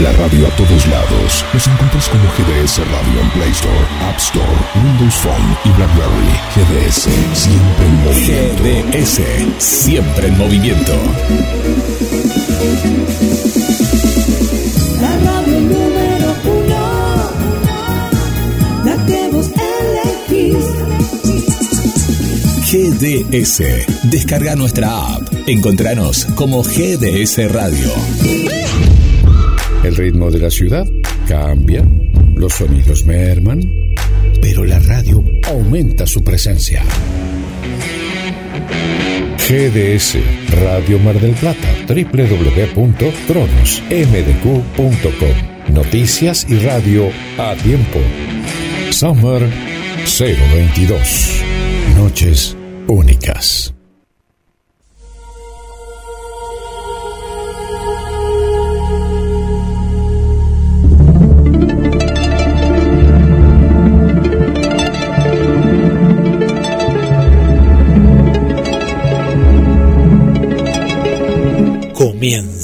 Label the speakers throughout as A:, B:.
A: la radio a todos lados. Nos encuentras como GDS Radio en Play Store, App Store, Windows Phone y BlackBerry. GDS, siempre en movimiento.
B: GDS, siempre en movimiento.
C: La radio número uno, la que vos elegís.
B: GDS. Descarga nuestra app. Encontranos como GDS Radio.
D: El ritmo de la ciudad cambia, los sonidos merman, pero la radio aumenta su presencia. GDS Radio Mar del Plata, www.cronosmdq.com. Noticias y radio a tiempo. Summer 022. Noches únicas.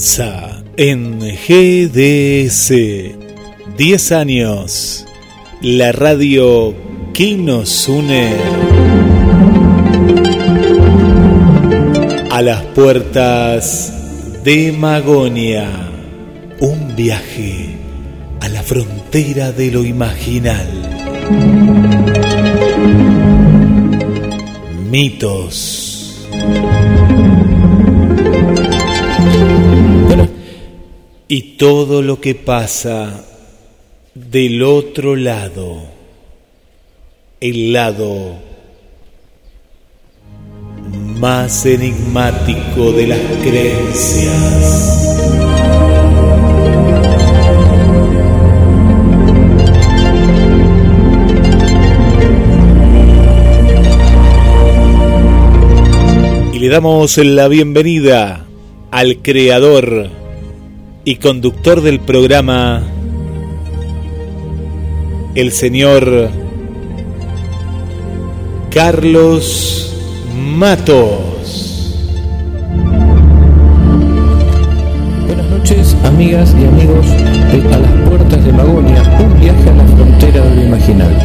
E: En GDS 10 años la radio que nos une. A las puertas de Magonia un viaje a la frontera de lo imaginal. Mitos y todo lo que pasa del otro lado, el lado más enigmático de las creencias. Y le damos la bienvenida al creador y conductor del programa, el señor Carlos Matos.
F: Buenas noches, amigas y amigos de A las Puertas de Magonia, un viaje a la frontera de lo imaginal.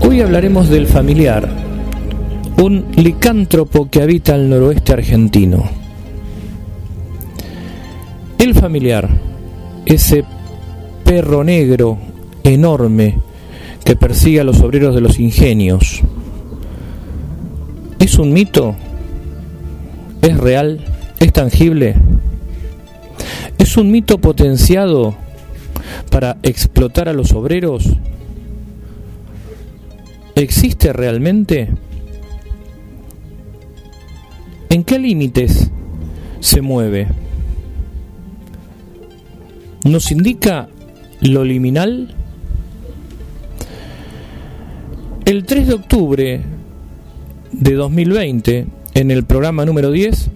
F: Hoy hablaremos del familiar, un licántropo que habita el noroeste argentino. El familiar, ese perro negro enorme que persigue a los obreros de los ingenios, ¿es un mito? ¿Es real? ¿Es tangible? ¿Es un mito potenciado para explotar a los obreros? ¿Existe realmente? ¿En qué límites se mueve? ¿Nos indica lo liminal? El 3 de octubre de 2020, en el programa número 10,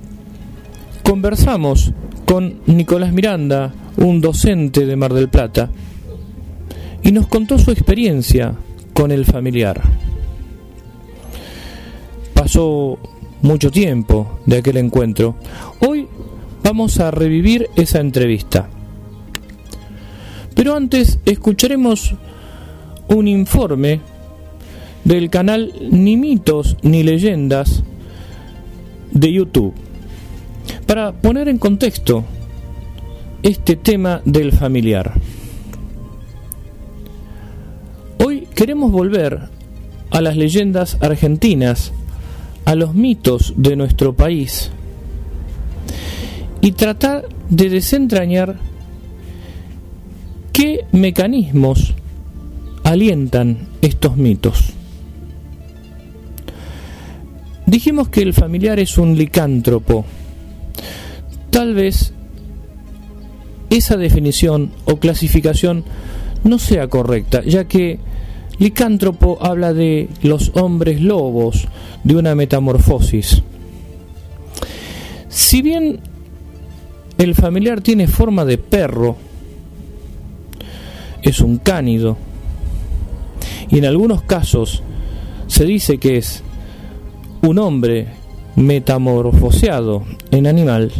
F: conversamos con Nicolás Miranda, un docente de Mar del Plata, y nos contó su experiencia con el familiar. Pasó mucho tiempo de aquel encuentro. Hoy vamos a revivir esa entrevista. Pero antes escucharemos un informe del canal Ni mitos ni leyendas de YouTube para poner en contexto este tema del familiar. Hoy queremos volver a las leyendas argentinas, a los mitos de nuestro país y tratar de desentrañar qué mecanismos alientan estos mitos. Dijimos que el familiar es un licántropo. Tal vez esa definición o clasificación no sea correcta, ya que licántropo habla de los hombres lobos, de una metamorfosis. Si bien el familiar tiene forma de perro, es un cánido, y en algunos casos se dice que es un hombre metamorfoseado en animal,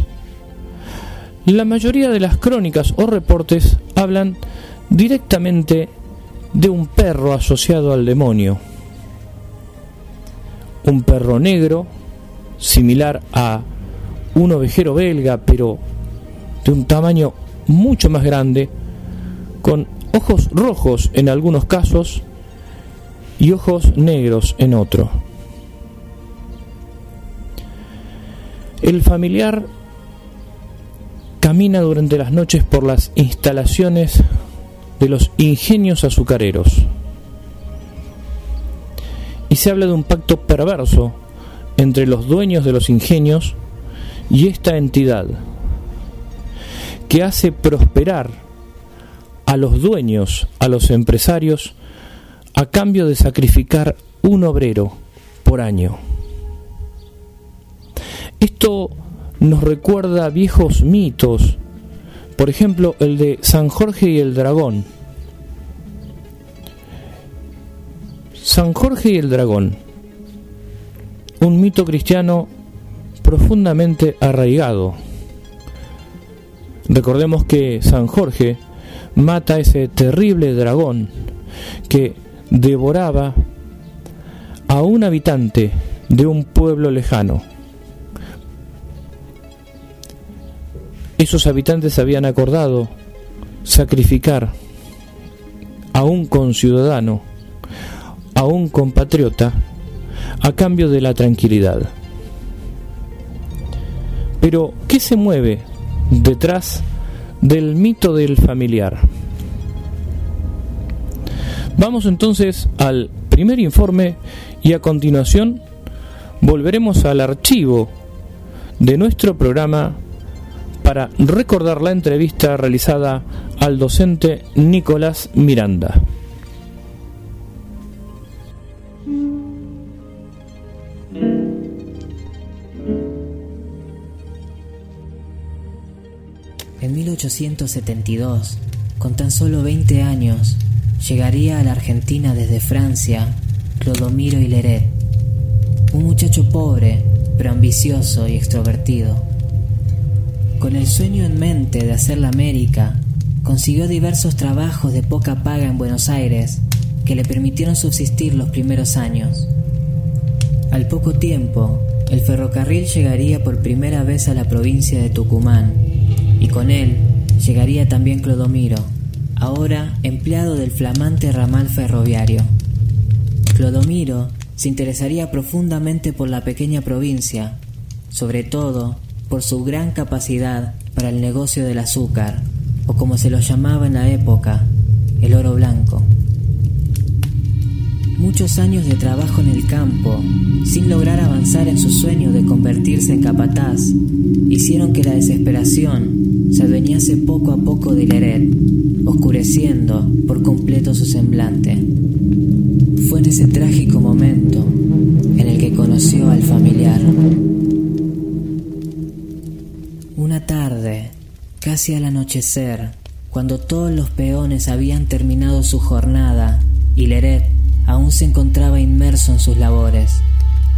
F: la mayoría de las crónicas o reportes hablan directamente de un perro asociado al demonio. Un perro negro, similar a un ovejero belga, pero de un tamaño mucho más grande, con ojos rojos en algunos casos y ojos negros en otro. El familiar camina durante las noches por las instalaciones de los ingenios azucareros. Y se habla de un pacto perverso entre los dueños de los ingenios y esta entidad que hace prosperar a los dueños, a los empresarios, a cambio de sacrificar un obrero por año. Esto nos recuerda viejos mitos, por ejemplo el de San Jorge y el dragón. San Jorge y el dragón, un mito cristiano profundamente arraigado. Recordemos que San Jorge mata a ese terrible dragón que devoraba a un habitante de un pueblo lejano. Esos habitantes habían acordado sacrificar a un conciudadano, a un compatriota, a cambio de la tranquilidad. Pero, ¿qué se mueve detrás del mito del familiar? Vamos entonces al primer informe y a continuación volveremos al archivo de nuestro programa para recordar la entrevista realizada al docente Nicolás Miranda.
G: 1872, con tan solo 20 años, llegaría a la Argentina desde Francia Clodomiro Hileret, un muchacho pobre, pero ambicioso y extrovertido con el sueño en mente de hacer la América, consiguió diversos trabajos de poca paga en Buenos Aires que le permitieron subsistir los primeros años. Al poco tiempo, el ferrocarril llegaría por primera vez a la provincia de Tucumán, y con él llegaría también Clodomiro, ahora empleado del flamante ramal ferroviario. Clodomiro se interesaría profundamente por la pequeña provincia, sobre todo por su gran capacidad para el negocio del azúcar, o como se lo llamaba en la época, el oro blanco. Muchos años de trabajo en el campo, sin lograr avanzar en su sueño de convertirse en capataz, hicieron que la desesperación se adueñase poco a poco de Leret, oscureciendo por completo su semblante. Fue en ese trágico momento en el que conoció al familiar. Una tarde, casi al anochecer, cuando todos los peones habían terminado su jornada y Leret aún se encontraba inmerso en sus labores,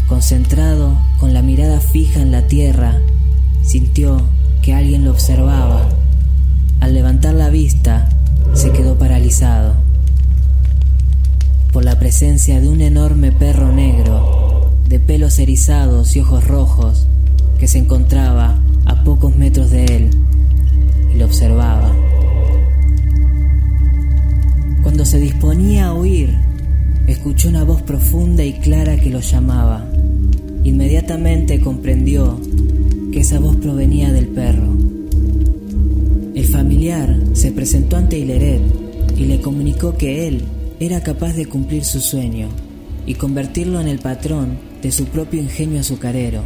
G: concentrado con la mirada fija en la tierra, sintió que alguien lo observaba. Al levantar la vista, se quedó paralizado por la presencia de un enorme perro negro, de pelos erizados y ojos rojos, que se encontraba a pocos metros de él y lo observaba. Cuando se disponía a huir, escuchó una voz profunda y clara que lo llamaba. Inmediatamente comprendió que esa voz provenía del perro. El familiar se presentó ante Hileret y le comunicó que él era capaz de cumplir su sueño y convertirlo en el patrón de su propio ingenio azucarero.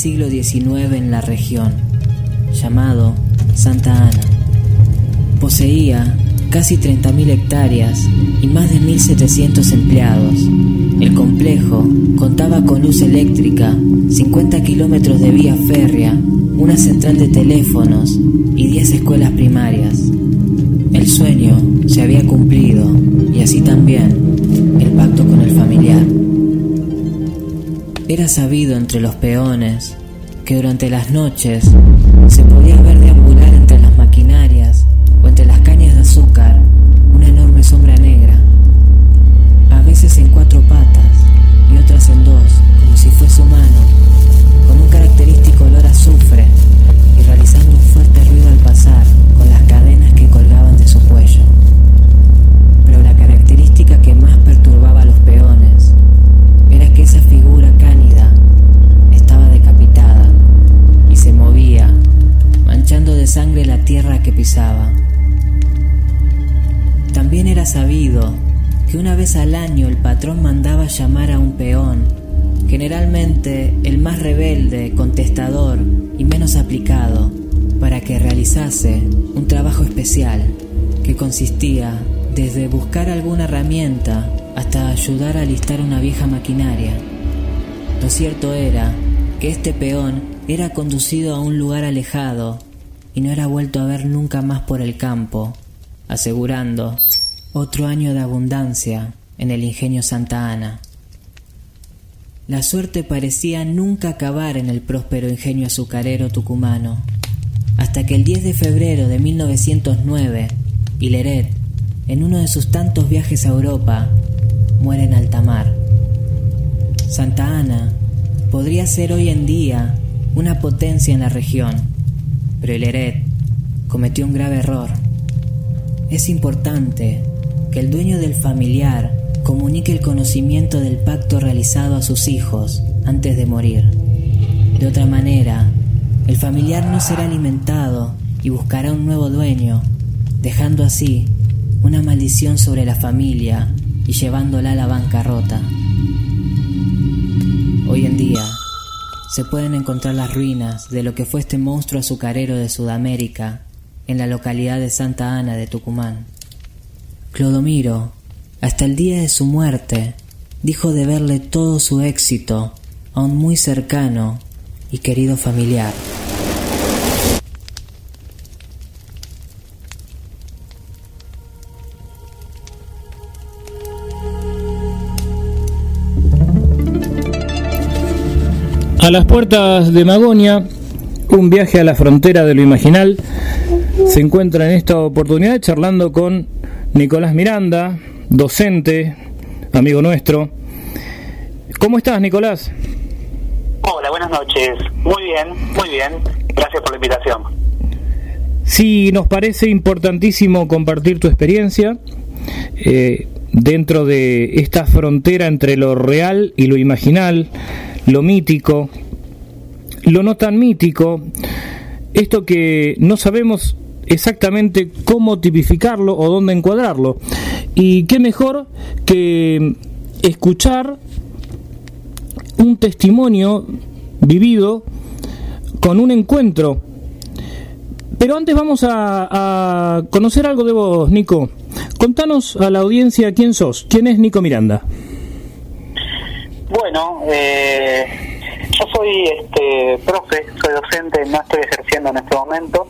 G: Siglo XIX en la región, llamado Santa Ana. Poseía casi 30.000 hectáreas y más de 1.700 empleados. El complejo contaba con luz eléctrica, 50 kilómetros de vía férrea, una central de teléfonos y 10 escuelas primarias. El sueño se había cumplido y así también el pacto con el familiar. Era sabido entre los peones que durante las noches se podía ver deambular entre las maquinarias o entre las cañas de azúcar una enorme sombra negra, a veces en cuatro patas y otras en dos, como si fuese humano, con un característico olor a azufre y realizando sangre la tierra que pisaba. También era sabido que una vez al año el patrón mandaba llamar a un peón, generalmente el más rebelde, contestador y menos aplicado, para que realizase un trabajo especial que consistía desde buscar alguna herramienta hasta ayudar a alistar una vieja maquinaria. Lo cierto era que este peón era conducido a un lugar alejado y no era vuelto a ver nunca más por el campo, asegurando otro año de abundancia en el ingenio Santa Ana. La suerte parecía nunca acabar en el próspero ingenio azucarero tucumano, hasta que el 10 de febrero de 1909, Hileret, en uno de sus tantos viajes a Europa, muere en alta mar. Santa Ana podría ser hoy en día una potencia en la región, pero Hileret cometió un grave error. Es importante que el dueño del familiar comunique el conocimiento del pacto realizado a sus hijos antes de morir. De otra manera, el familiar no será alimentado y buscará un nuevo dueño, dejando así una maldición sobre la familia y llevándola a la bancarrota. Hoy en día se pueden encontrar las ruinas de lo que fue este monstruo azucarero de Sudamérica en la localidad de Santa Ana de Tucumán. Clodomiro, hasta el día de su muerte, dijo de verle todo su éxito a un muy cercano y querido familiar.
H: A las puertas de Magonia, un viaje a la frontera de lo imaginal, se encuentra en esta oportunidad charlando con Nicolás Miranda, docente, amigo nuestro. ¿Cómo estás, Nicolás?
I: Hola, buenas noches. Muy bien, muy bien. Gracias por la invitación.
H: Sí, nos parece importantísimo compartir tu experiencia eh, dentro de esta frontera entre lo real y lo imaginal, lo mítico, lo no tan mítico, esto que no sabemos exactamente cómo tipificarlo o dónde encuadrarlo. Y qué mejor que escuchar un testimonio vivido con un encuentro. Pero antes vamos a, conocer algo de vos, Nico. Contanos a la audiencia quién sos, quién es Nico Miranda.
I: Bueno, eh, yo soy este profe, soy docente, no estoy ejerciendo en este momento,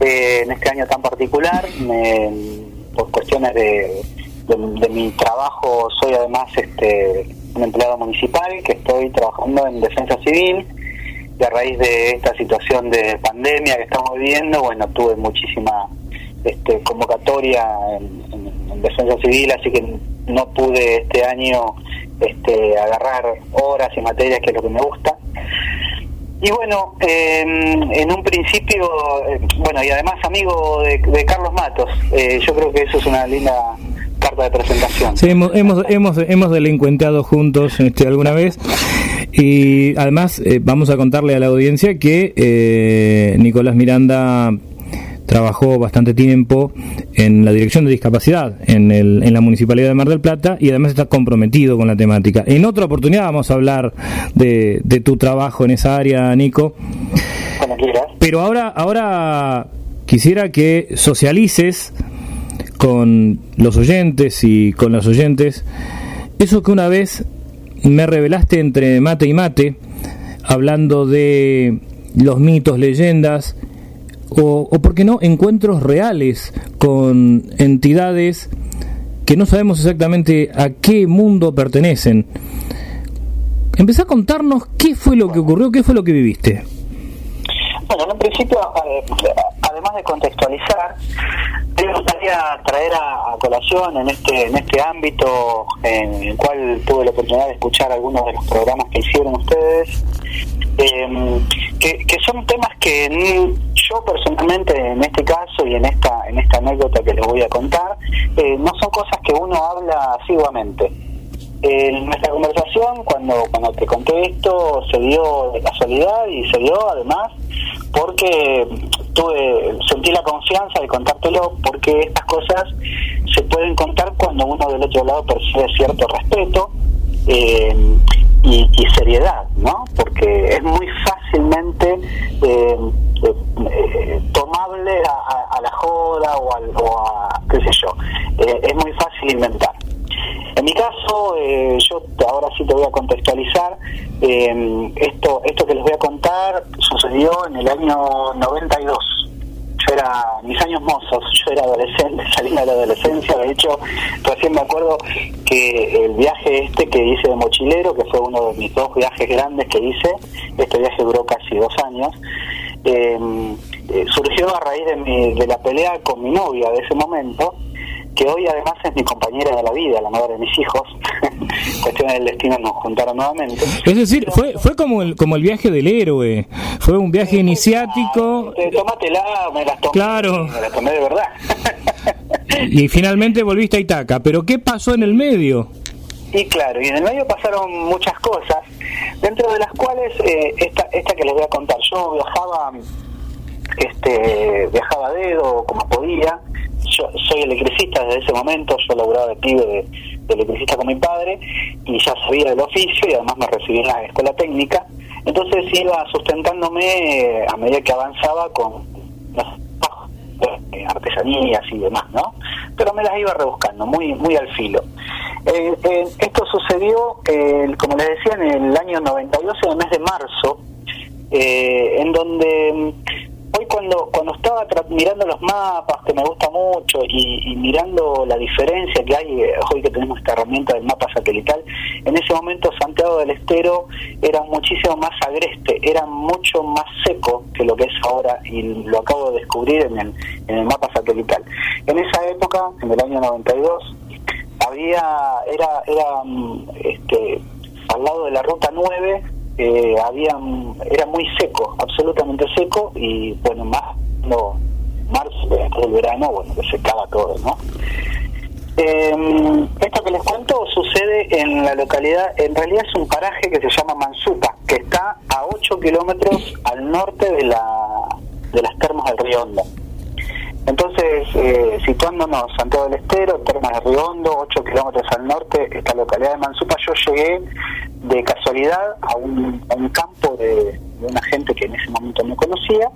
I: eh, en este año tan particular, me, por cuestiones de, de, mi trabajo, soy además este un empleado municipal que estoy trabajando en defensa civil y a raíz de esta situación de pandemia que estamos viviendo, bueno, tuve muchísima este, convocatoria en, en defensa civil, así que no pude este año este, agarrar horas y materias que es lo que me gusta. Y bueno, eh, en un principio, eh, bueno, y además amigo de, de Carlos Matos, eh, yo creo que eso es una linda carta de presentación.
H: Sí, hemos, hemos, hemos, hemos delincuenteado juntos este, alguna vez. Y además eh, vamos a contarle a la audiencia que eh, Nicolás Miranda trabajó bastante tiempo en la Dirección de Discapacidad en, el, en la Municipalidad de Mar del Plata y además está comprometido con la temática. En otra oportunidad vamos a hablar de, de tu trabajo en esa área, Nico. Pero ahora, ahora quisiera que socialices con los oyentes y con las oyentes eso que una vez me revelaste entre mate y mate, hablando de los mitos, leyendas, o, o por qué no, encuentros reales con entidades que no sabemos exactamente a qué mundo pertenecen. Empezá a contarnos qué fue lo que ocurrió, qué fue lo que viviste.
I: Bueno, en un principio, además de contextualizar, me gustaría traer a, colación en este en este ámbito en el cual tuve la oportunidad de escuchar algunos de los programas que hicieron ustedes, eh, que, son temas que yo personalmente en este caso y en esta en esta anécdota que les voy a contar, eh, no son cosas que uno habla asiduamente. En nuestra conversación, cuando, cuando te conté esto, se dio de casualidad y se dio además porque tuve sentí la confianza de contártelo porque estas cosas se pueden contar cuando uno del otro lado percibe cierto respeto eh, y, y, seriedad, ¿no? Porque es muy fácilmente eh, eh, tomable a, la joda o, al, o a, qué sé yo, eh, es muy fácil inventar. En mi caso, yo ahora sí te voy a contextualizar. Esto, esto que les voy a contar sucedió en el año 92. Yo era, mis años mozos, yo era adolescente, salí de la adolescencia. De hecho, recién me acuerdo que el viaje este que hice de mochilero, que fue uno de mis dos viajes grandes que hice, este viaje duró casi dos años. Eh, surgió a raíz de, mi, de la pelea con mi novia de ese momento que hoy además es mi compañera de la vida, la madre de mis hijos. Cuestiones del destino nos juntaron nuevamente.
H: Es decir, fue fue como el como el viaje del héroe. Fue un viaje iniciático.
I: Tómatela, me las tomé.
H: Claro.
I: Me las tomé de verdad.
H: y finalmente volviste a Itaca. ¿Pero qué pasó en el medio?
I: Y claro, y en el medio pasaron muchas cosas, dentro de las cuales eh, esta, esta que les voy a contar. Yo viajaba este viajaba a dedo como podía yo soy electricista desde ese momento, yo laburaba de pibe de, electricista con mi padre y ya sabía del oficio y además me recibí en la escuela técnica, entonces iba sustentándome a medida que avanzaba con artesanías y demás, ¿no? Pero me las iba rebuscando, muy muy al filo. Eh, eh, esto sucedió, eh, como les decía, en el año 92, en el mes de marzo, en donde hoy cuando cuando estaba mirando los mapas que me gusta mucho y, y, mirando la diferencia que hay hoy que tenemos esta herramienta del mapa satelital en ese momento Santiago del Estero era muchísimo más agreste era mucho más seco que lo que es ahora y lo acabo de descubrir en el en el mapa satelital. En esa época en el año 92 había era era este al lado de la ruta 9 eh, había era muy seco, absolutamente seco y bueno, más no, marzo, después del verano, bueno, que secaba todo, ¿no? Eh, esto que les cuento sucede en la localidad, en realidad es un paraje que se llama Mansupa, que está a 8 kilómetros al norte de, la, de las termas del Río Hondo. Entonces, eh, situándonos Santiago del Estero, Termas de Río Hondo, 8 kilómetros al norte, esta localidad de Mansupa, yo llegué de casualidad a un, campo de, de, una gente que en ese momento no conocía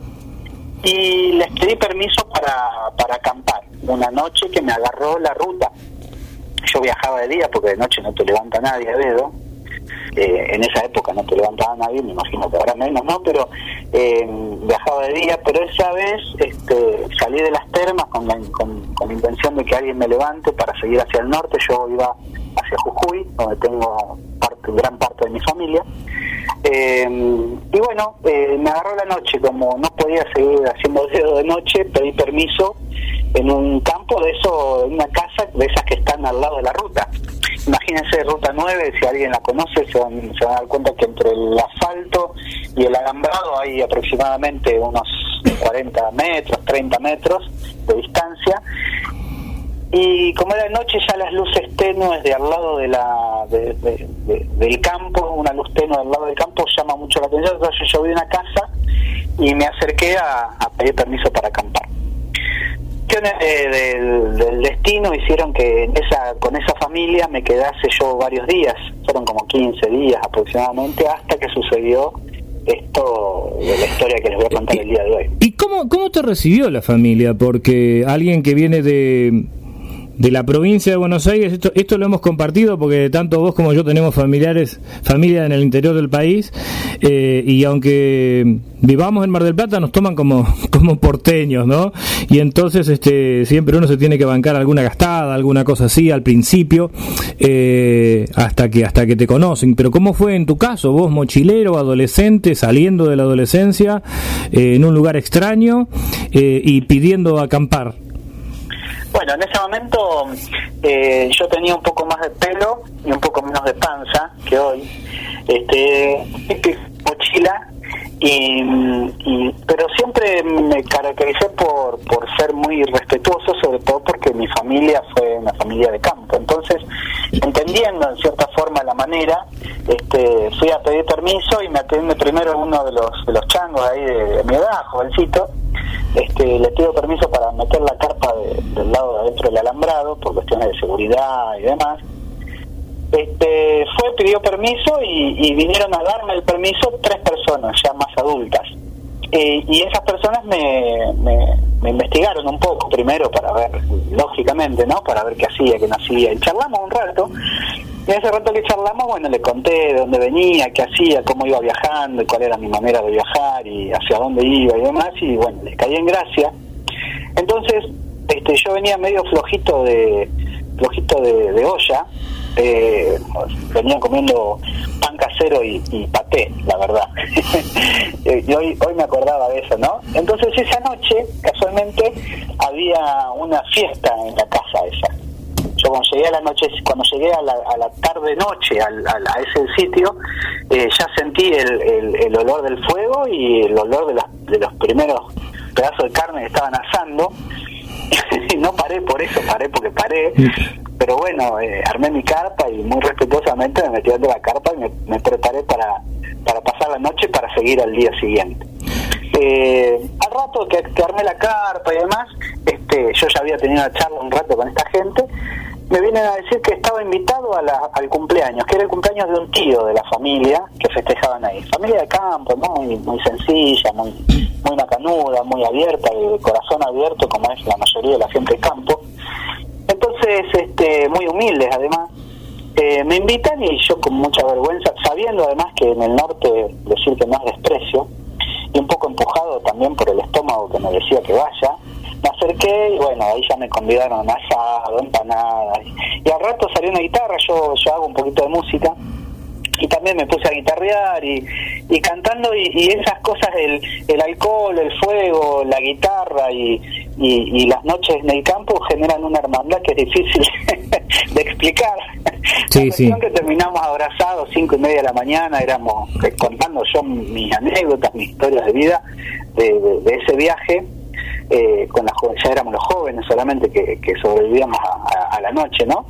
I: y les pedí permiso para, para acampar. Una noche que me agarró la ruta. Yo viajaba de día porque de noche no te levanta nadie a dedo. Eh, en esa época no te levantaba nadie, me imagino que ahora menos, ¿no? Pero eh, viajaba de día, pero esa vez este, salí de las termas con la, con, con la intención de que alguien me levante para seguir hacia el norte. Yo iba hacia Jujuy, donde tengo parte, gran parte de mi familia. Eh, y bueno, eh, me agarró la noche, como no podía seguir haciendo dedo de noche, pedí permiso en un campo de eso, en una casa de esas que están al lado de la ruta. Imagínense Ruta 9, si alguien la conoce, se van, se van a dar cuenta que entre el asfalto y el alambrado hay aproximadamente unos 40 metros, 30 metros de distancia y como era noche ya las luces tenues de al lado de la de, de, de, del campo una luz tenue al lado del campo llama mucho la atención entonces yo vi una casa y me acerqué a, pedir permiso para acampar cuestiones de- del- destino hicieron que esa con esa familia me quedase yo varios días, fueron como 15 días aproximadamente, hasta que sucedió esto de la historia que les voy a contar el día de hoy.
H: ¿Y cómo, cómo te recibió la familia? Porque alguien que viene de, de la provincia de Buenos Aires, esto, esto lo hemos compartido porque tanto vos como yo tenemos familiares, familia en el interior del país, eh, y aunque vivamos en Mar del Plata nos toman como, como porteños, ¿no? Y entonces este siempre uno se tiene que bancar alguna gastada, alguna cosa así al principio, eh, hasta que hasta que te conocen. Pero ¿cómo fue en tu caso? Vos mochilero, adolescente, saliendo de la adolescencia, eh, en un lugar extraño eh, y pidiendo acampar.
I: Bueno, en ese momento eh, yo tenía un poco más de pelo y un poco menos de panza que hoy. Este, mochila y, y- pero siempre me caractericé por por ser muy respetuoso, sobre todo porque mi familia fue una familia de campo. Entonces, entendiendo en cierta forma la manera, este, fui a pedir permiso y me atendí primero uno de los de los changos ahí de, de mi edad, jovencito. Este, le pido permiso para meter la carpa de- del lado de adentro del alambrado por cuestiones de seguridad y demás este, fue, pidió permiso y, vinieron a darme el permiso tres personas ya más adultas. Eh, y esas personas me, me, investigaron un poco primero para ver, lógicamente, ¿no? Para ver qué hacía, qué no hacía. Y charlamos un rato. Y ese rato que charlamos, bueno, le conté de dónde venía, qué hacía, cómo iba viajando, cuál era mi manera de viajar y hacia dónde iba y demás. Y bueno, les caí en gracia. Entonces, este, yo venía medio flojito de flojito de olla, eh, venía comiendo pan casero y, paté, la verdad. Eh, y hoy, hoy me acordaba de eso, ¿no? Entonces esa noche, casualmente, había una fiesta en la casa esa. Yo cuando llegué a la noche, cuando llegué a la, a la tarde noche al- a ese sitio, eh, ya sentí el- el olor del fuego y el olor de, las- de los primeros pedazos de carne que estaban asando. y no paré por eso, paré porque paré. Pero bueno, eh, armé mi carpa y muy respetuosamente me metí dentro de la carpa y me, me preparé para, para pasar la noche para seguir al día siguiente. Eh, al rato que, armé la carpa y demás, este, yo ya había tenido una charla un rato con esta gente, me vienen a decir que estaba invitado a al cumpleaños, que era el cumpleaños de un tío de la familia que festejaban ahí. Familia de campo, muy, muy sencilla, muy, muy macanuda, muy abierta, de corazón abierto, como es la mayoría de la gente de campo. Entonces, este, muy humildes además. Eh, me invitan y yo con mucha vergüenza, sabiendo además que en el norte decir que no es desprecio, y un poco empujado también por el estómago que me decía que vaya, me acerqué y bueno, ahí ya me convidaron a asado, empanadas, y al rato salió una guitarra, yo, yo hago un poquito de música, y también me puse a guitarrear y, y cantando y, y esas cosas el, el alcohol, el fuego, la guitarra y, y, y las noches en el campo generan una hermandad que es difícil de explicar.
H: Sí,
I: la
H: sí.
I: que terminamos abrazados cinco y media de la mañana, éramos eh, contando yo mis anécdotas, mis historias de vida de, de- de ese viaje. eh, con las ya éramos los jóvenes solamente que, que sobrevivíamos a, a- a la noche, ¿no?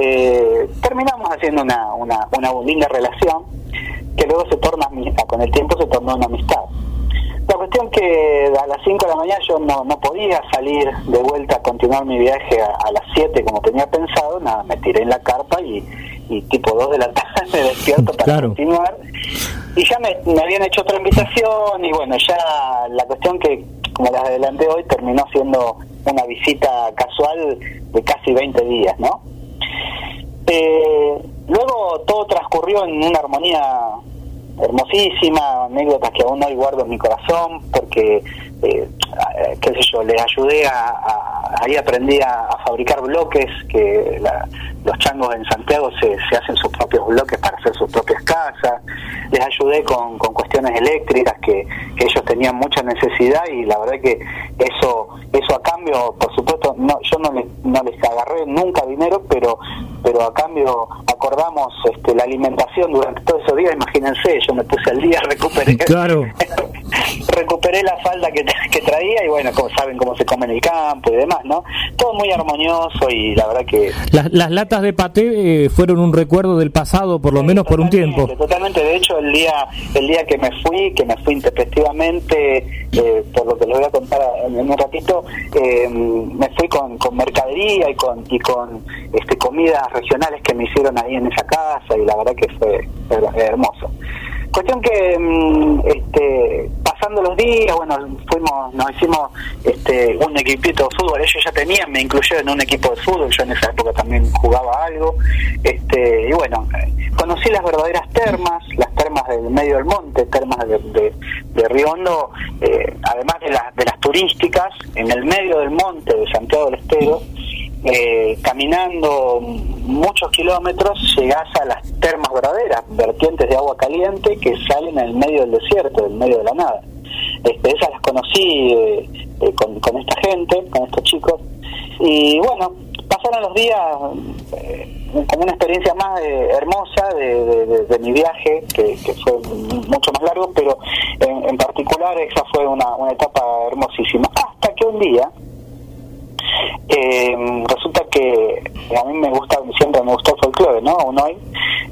I: Eh, terminamos haciendo una, una, una linda relación que luego se torna, ami- con el tiempo se tornó una amistad. La cuestión que a las 5 de la mañana yo no, no podía salir de vuelta a continuar mi viaje a, a las 7 como tenía pensado, nada, me tiré en la carpa y, y tipo 2 de la tarde me despierto para
H: Claro.
I: continuar. Y ya me, me habían hecho otra invitación y bueno, ya la cuestión que, como las adelanté hoy, terminó siendo una visita casual de casi 20 días, ¿no? Eh, luego todo transcurrió en una armonía hermosísima, anécdotas que aún hoy guardo en mi corazón, porque, eh, qué sé yo, les ayudé a, a- ahí aprendí a, a fabricar bloques, que la- los changos en Santiago se, se hacen sus propios bloques para hacer sus propias casas, les ayudé con, con cuestiones eléctricas que, que ellos tenían mucha necesidad y la verdad que eso eso a cambio, por supuesto, no yo no les, no les agarré nunca dinero, pero pero a cambio acordamos este, la alimentación durante todos esos días, imagínense, yo me puse al día, recuperé
H: Claro.
I: recuperé la falda que, que traía y bueno, como saben cómo se come en el campo y demás, ¿no? Todo muy armonioso y la verdad que...
H: Las, las latas de paté eh, fueron un recuerdo del pasado, por lo menos por un tiempo.
I: Totalmente, de hecho el día el día que me fui, que me fui intempestivamente, eh, por lo que les voy a contar en, un ratito, eh, me fui con, con mercadería y con y con este comidas regionales que me hicieron ahí en esa casa y la verdad que fue hermoso. Cuestión que mm, este, pasando los días, bueno, fuimos, nos hicimos este, un equipito de fútbol, ellos ya tenían, me incluyeron en un equipo de fútbol, yo en esa época también jugaba algo, este, y bueno, conocí las verdaderas termas, las termas del medio del monte, termas de, de, de Río Hondo, eh, además de, las de las turísticas, en el medio del monte de Santiago del Estero, eh, caminando muchos kilómetros llegás a las termas verdaderas, vertientes de agua caliente que salen en el medio del desierto, en medio de la nada. Este, esas las conocí eh, eh, con, con, esta gente, con estos chicos, y bueno, pasaron los días eh, como una experiencia más hermosa de, de, de, mi viaje, que, que, fue mucho más largo, pero en, en particular esa fue una, una etapa hermosísima. Hasta que un día, eh, resulta que a mí me gusta, siempre me gustó el folclore, ¿no? Aún hoy,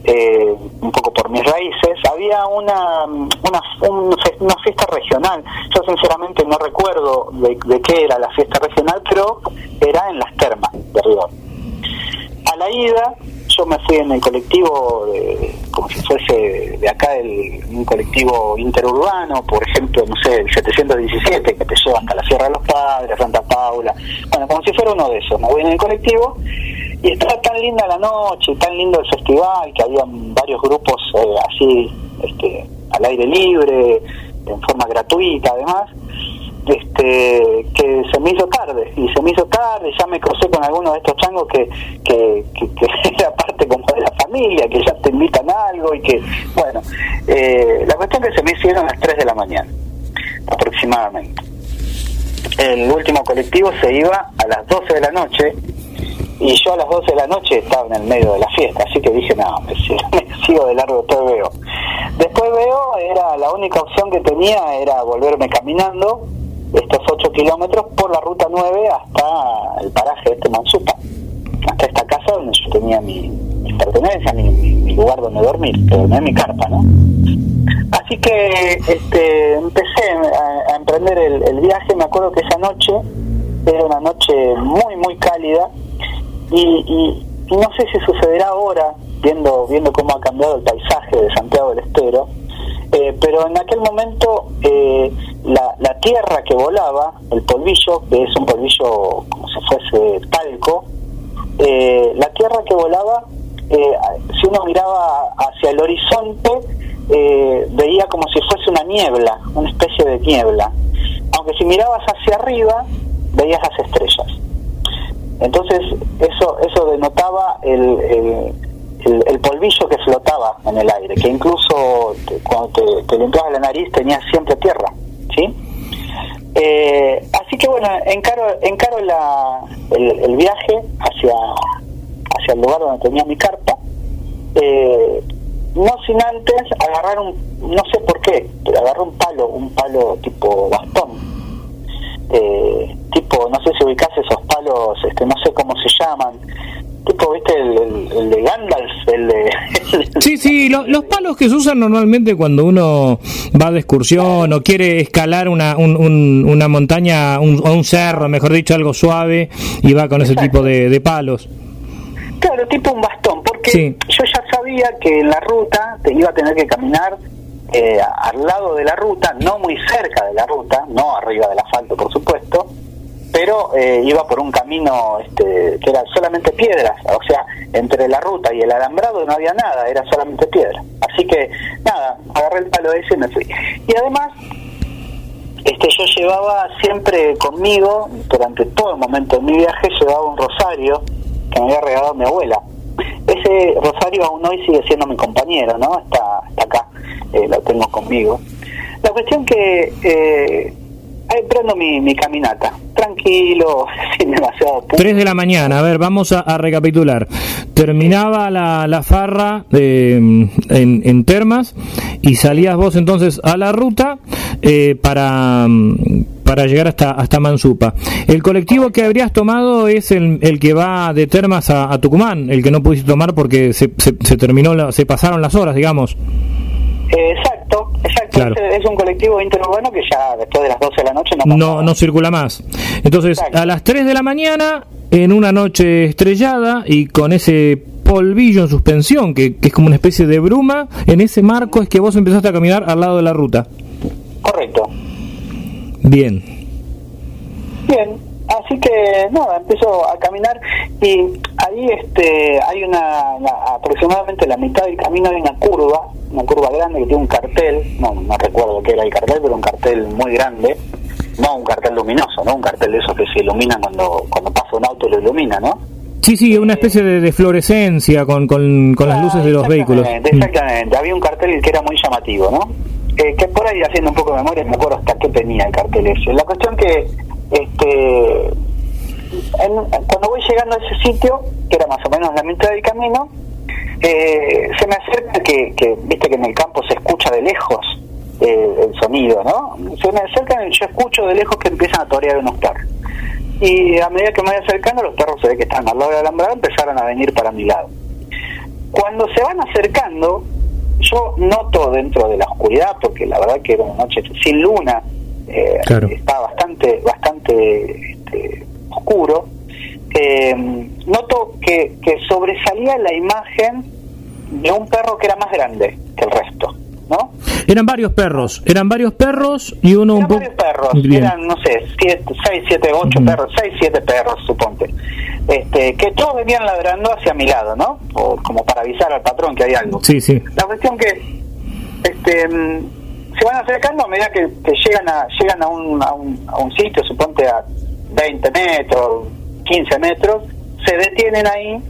I: eh, un poco por mis raíces, había una, una, un, una fiesta regional. Yo sinceramente no recuerdo de, de, qué era la fiesta regional, pero era en las termas de Río. A la ida, yo me fui en el colectivo, como si fuese de acá, el, un colectivo interurbano, por ejemplo, no sé, el 717, que te lleva hasta la Sierra de los Padres, Santa Paula, bueno, como si fuera uno de esos. Me voy en el colectivo y estaba tan linda la noche, tan lindo el festival, que había varios grupos eh, así, este, al aire libre, en forma gratuita además este que se me hizo tarde y se me hizo tarde ya me crucé con algunos de estos changos que que, que, era parte como de la familia que ya te invitan algo y que bueno eh, la cuestión que se me hicieron a las 3 de la mañana aproximadamente el último colectivo se iba a las 12 de la noche y yo a las 12 de la noche estaba en el medio de la fiesta, así que dije, no, me sigo, me sigo de largo, después veo. Después veo, era la única opción que tenía era volverme caminando estos 8 kilómetros por la ruta 9 hasta el paraje de este Mansupa, hasta esta casa donde yo tenía mi, mis pertenencias, mi, mi, lugar donde dormir, que dormía mi carpa, ¿no? Así que este, empecé a, emprender el, el, viaje, me acuerdo que esa noche era una noche muy, muy cálida. Y, y, y no sé si sucederá ahora, viendo, viendo cómo ha cambiado el paisaje de Santiago del Estero, eh, pero en aquel momento eh, la, la, tierra que volaba, el polvillo, que es un polvillo como si fuese talco, eh, la tierra que volaba, eh, si uno miraba hacia el horizonte, eh, veía como si fuese una niebla, una especie de niebla. Aunque si mirabas hacia arriba, veías las estrellas. Entonces, eso, eso denotaba el, el el, polvillo que flotaba en el aire, que incluso te, cuando te, te, limpiabas la nariz tenías siempre tierra, ¿sí? Eh, así que bueno, encaro, encaro la, el, el, viaje hacia, hacia el lugar donde tenía mi carpa, eh, no sin antes agarrar un, no sé por qué, pero agarré un palo, un palo tipo bastón, eh, tipo, no sé si ubicás esos palos, este, no sé cómo se llaman, tipo, viste, el, el, el de Gandalf, el de...
H: sí, sí, lo, los palos que se usan normalmente cuando uno va de excursión o quiere escalar una, un, un, una montaña un, o un cerro, mejor dicho, algo suave, y va con Exacto. ese tipo de, de, palos.
I: Claro, tipo un bastón, porque sí. yo ya sabía que en la ruta te iba a tener que caminar eh, al lado de la ruta, no muy cerca de la ruta, no arriba del asfalto, por supuesto, pero eh, iba por un camino este, que era solamente piedras, o sea, entre la ruta y el alambrado no había nada, era solamente piedra. Así que, nada, agarré el palo ese y me fui. Y además, este, yo llevaba siempre conmigo, durante todo el momento de mi viaje, llevaba un rosario que me había regalado mi abuela. Ese rosario aún hoy sigue siendo mi compañero, ¿no? Está, está acá, eh, lo tengo conmigo. La cuestión que... Eh, ahí prendo mi, mi, caminata, tranquilo, sin demasiado
H: apuro. 3 de la mañana, a ver, vamos a, a recapitular. Terminaba la, la farra de, en, en, Termas y salías vos entonces a la ruta eh, para, para llegar hasta, hasta Mansupa. El colectivo que habrías tomado es el, el que va de Termas a, a Tucumán, el que no pudiste tomar porque se, se, se terminó, la- se pasaron las horas, digamos.
I: Eh, exacto, exacto.
H: Claro.
I: Es, un colectivo interurbano que ya después de las 12 de la noche no
H: no, no circula más. Entonces, a las 3 de la mañana, en una noche estrellada y con ese polvillo en suspensión, que, que es como una especie de bruma, en ese marco es que vos empezaste a caminar al lado de la ruta.
I: Correcto.
H: Bien.
I: Bien, así que nada, empiezo a caminar y ahí este hay una, aproximadamente la mitad del camino hay una curva, una curva grande que tiene un cartel, no, no recuerdo qué era el cartel, pero un cartel muy grande, no un cartel luminoso, no un cartel de esos que se iluminan cuando, cuando pasa un auto lo ilumina, ¿no?
H: Sí, sí, una especie de, de fluorescencia con, con, con las luces de los vehículos.
I: Exactamente, exactamente. Había un cartel que era muy llamativo, ¿no? Eh, que por ahí haciendo un poco de memoria me acuerdo hasta qué tenía el cartel ese. La cuestión que este en- cuando voy llegando a ese sitio, que era más o menos la mitad del camino, eh, se me acerca que, que, viste que en el campo se escucha de lejos eh, el sonido, ¿no? Se me acerca y yo escucho de lejos que empiezan a torear unos perros. Y a medida que me voy acercando, los perros se ve que están al lado del alambrado, empezaron a venir para mi lado. Cuando se van acercando, yo noto dentro de la oscuridad, porque la verdad que era una noche sin luna, eh,
H: Claro.
I: estaba bastante, bastante este, oscuro, eh, noto que, que sobresalía la imagen de un perro que era más grande que el resto, ¿no?
H: Eran varios perros, eran varios perros y uno un poco...
I: perros,
H: Bien.
I: eran, no sé, 6, 7, 8 perros, 6, 7 perros, suponte. Este, que todos venían ladrando hacia mi lado, ¿no? O como para avisar al patrón que hay algo.
H: Sí, sí.
I: La cuestión que este, se van acercando a medida que, llegan a llegan a un, a, un, a un sitio, suponte a 20 metros, 15 metros, se detienen ahí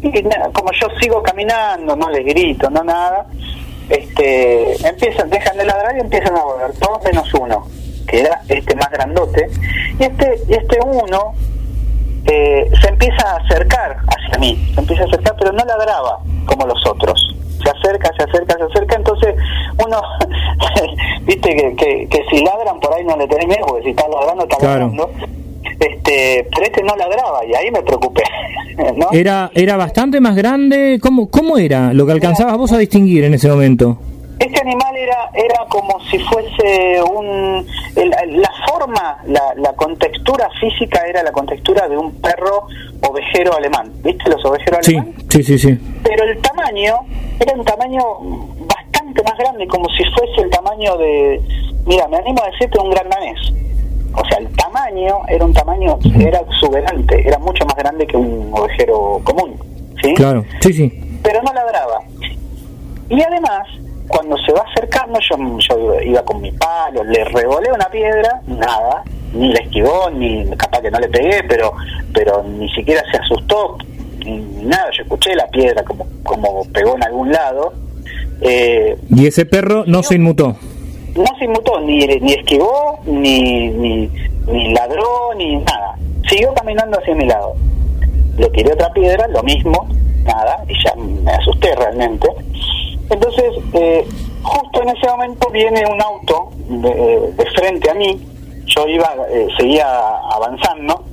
I: y como yo sigo caminando, no les grito, no nada, este, empiezan, dejan de ladrar y empiezan a volver, todos menos uno, que era este más grandote, y este, y este uno eh, se empieza a acercar hacia mí, se empieza a acercar, pero no ladraba como los otros. Se acerca, se acerca, se acerca, entonces uno, viste que, que, que si ladran por ahí no le tenés miedo, porque si está ladrando, está
H: Claro.
I: ladrando. Este, pero este no ladraba y ahí me preocupé. ¿no?
H: Era, era bastante más grande. ¿Cómo, ¿Cómo era lo que alcanzabas vos a distinguir en ese momento?
I: Este animal era era como si fuese un... el- la forma, la, la contextura física era la contextura de un perro ovejero alemán. ¿Viste los ovejeros
H: Sí,
I: alemanes?
H: sí, sí, sí.
I: Pero tamaño era un tamaño bastante más grande, como si fuese el tamaño de... Mira, me animo a decirte un gran danés. O sea, el tamaño era un tamaño, era exuberante, era mucho más grande que un ovejero común. ¿sí?
H: Claro, sí, sí.
I: pero no ladraba. Y además, cuando se va acercando, yo, yo iba con mi palo, le revolé una piedra, nada, ni le esquivó, ni capaz que no le pegué, pero pero ni siquiera se asustó, nada, yo escuché la piedra como, como pegó en algún lado. Eh,
H: Y ese perro no se inmutó.
I: no se inmutó, ni, ni esquivó, ni, ni, ni ladró, ni nada. Siguió caminando hacia mi lado. Le tiré otra piedra, lo mismo, nada, y ya me asusté realmente. Entonces, eh, justo en ese momento viene un auto de, de frente a mí. Yo iba, eh, seguía avanzando,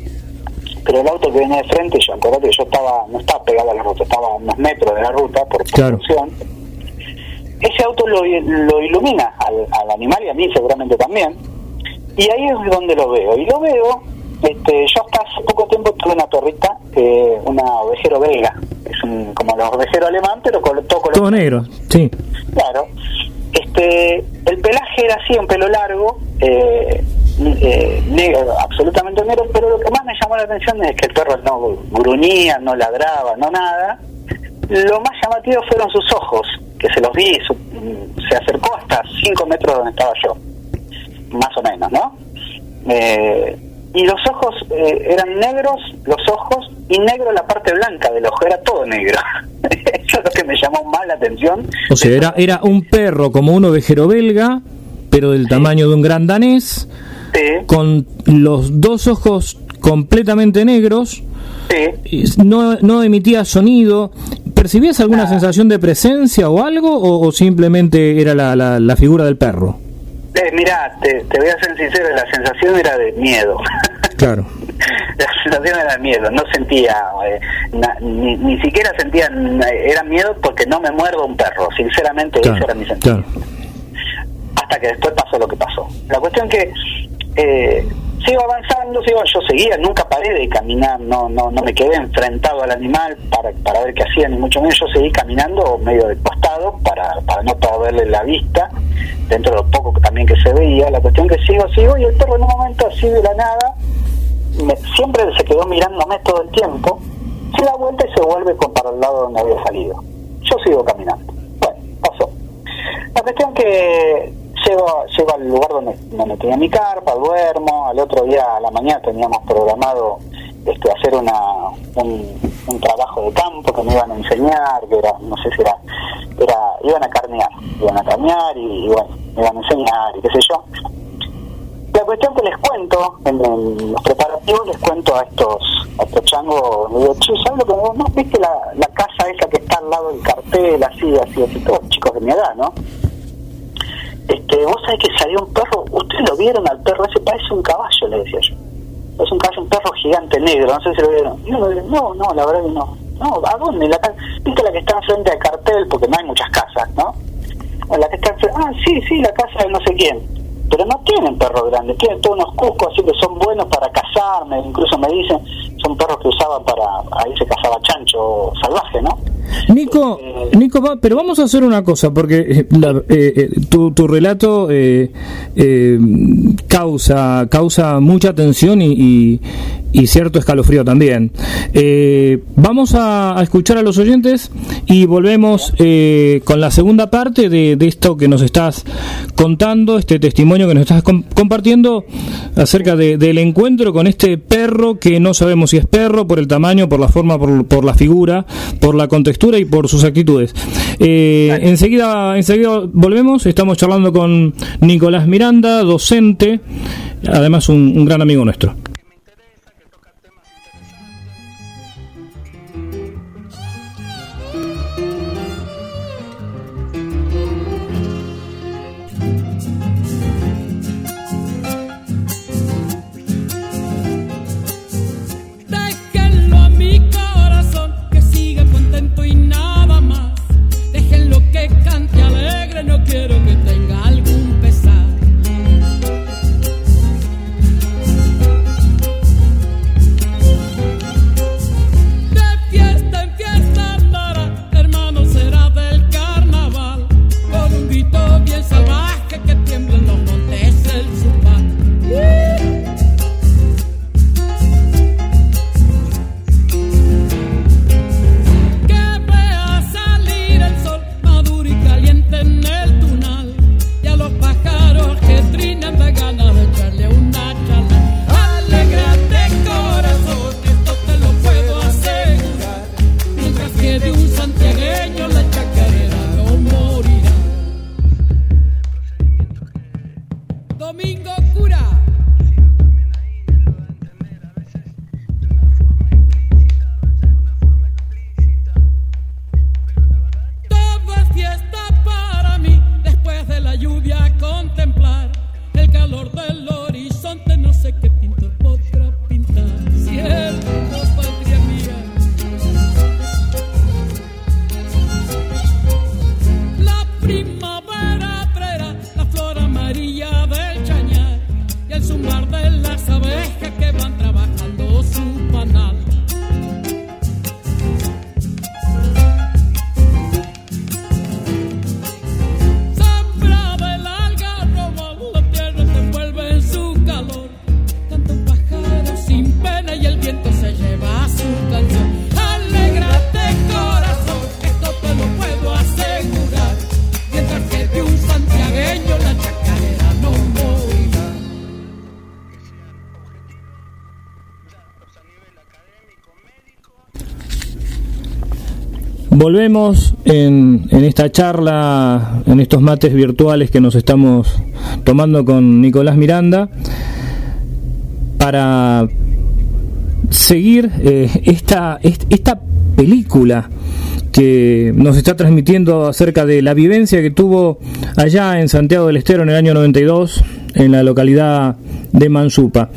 I: pero el auto que venía de frente, yo acordate que yo estaba, no estaba pegado a la ruta, estaba a unos metros de la ruta por
H: Claro.
I: ese auto lo, lo ilumina al, al animal y a mí seguramente también. Y ahí es donde lo veo. Y lo veo, este, yo hasta hace poco tiempo tuve una perrita, eh, una ovejero belga. Es un, como los ovejeros alemán, pero con todo color.
H: Todo negro, sí.
I: Claro. Este, el pelaje era así, un pelo largo, eh, eh, negro, absolutamente negro, pero lo que más me llamó la atención es que el perro no gruñía, no ladraba, no nada. Lo más llamativo fueron sus ojos, que se los vi, su- se acercó hasta 5 metros de donde estaba yo, más o menos, ¿no? Eh, y los ojos eh, eran negros, los ojos, y negro la parte blanca del ojo, era todo negro. Eso es lo que me llamó más la atención.
H: O sea, era, era un perro como un ovejero belga, pero del tamaño de un gran danés, con los dos ojos completamente negros, y no, no emitía sonido. ¿Percibías alguna sensación de presencia o algo, o, o simplemente era la, la, la figura del perro?
I: Eh, mira, te, te voy a ser sincero, la sensación era de miedo.
J: Claro.
I: la sensación era de miedo, no sentía, eh, na- ni, ni siquiera sentía, era miedo porque no me muerdo un perro, sinceramente ese era mi sentimiento.
J: claro.
I: hasta que después pasó lo que pasó. La cuestión que eh, sigo avanzando, sigo, yo seguía, nunca paré de caminar, no no no me quedé enfrentado al animal para, para ver qué hacía, ni mucho menos, yo seguí caminando medio de costado para, para no perderle la vista, dentro de lo poco también que se veía, la cuestión que sigo, sigo, y el perro en un momento así de la nada, me- siempre se quedó mirándome todo el tiempo, se da vuelta y se vuelve para el lado donde había salido. Yo sigo caminando. Bueno, pasó. La cuestión que llego, llego al lugar donde, donde tenía mi carpa, duermo, al otro día a la mañana teníamos programado este, hacer una, un, trabajo de campo que me iban a enseñar, que era, no sé si era, era iban a carnear, iban a carnear y, bueno, me iban a enseñar y qué sé yo. La cuestión que les cuento, en, los preparativos les cuento a estos, a estos changos, le digo, che, ¿sabes lo que no, no viste la, la casa esa que está al lado del cartel, así, así, así, todos chicos de mi edad, ¿no? Este, vos sabés que salió un perro, ustedes lo vieron al perro, ese parece un caballo, le decía yo. Es un caballo, un perro gigante negro, no sé si lo vieron. No, no, la verdad que no. No, ¿a dónde? La, ¿Viste la que está enfrente del cartel? Porque no hay muchas casas, ¿no? O La que está enfrente, ah, sí, sí, la casa de no sé quién. Pero no tienen perros grandes, tienen todos unos cuscos así que son buenos para cazar, me- incluso me dicen, son perros que usaban para, ahí se cazaba chancho salvaje, ¿no?
J: Nico, Nico, va- pero vamos a hacer una cosa, porque eh, la- eh, eh, tu, tu relato eh, eh, causa, causa mucha tensión y, y- y cierto escalofrío también. Eh, vamos a, a escuchar a los oyentes y volvemos eh, con la segunda parte de, de esto que nos estás contando, este testimonio que nos estás com- compartiendo acerca de- del encuentro con este perro que no sabemos si es perro por el tamaño, por la forma, por, por la figura, por la contextura y por sus actitudes. Eh, enseguida, enseguida volvemos, estamos charlando con Nicolás Miranda, docente, además un, un gran amigo nuestro. Volvemos en, en esta charla, en estos mates virtuales que nos estamos tomando con Nicolás Miranda, para seguir eh, esta, est- esta película
H: que nos está transmitiendo acerca de la vivencia que tuvo allá en Santiago del Estero en el año 92, en la localidad de Mansupa.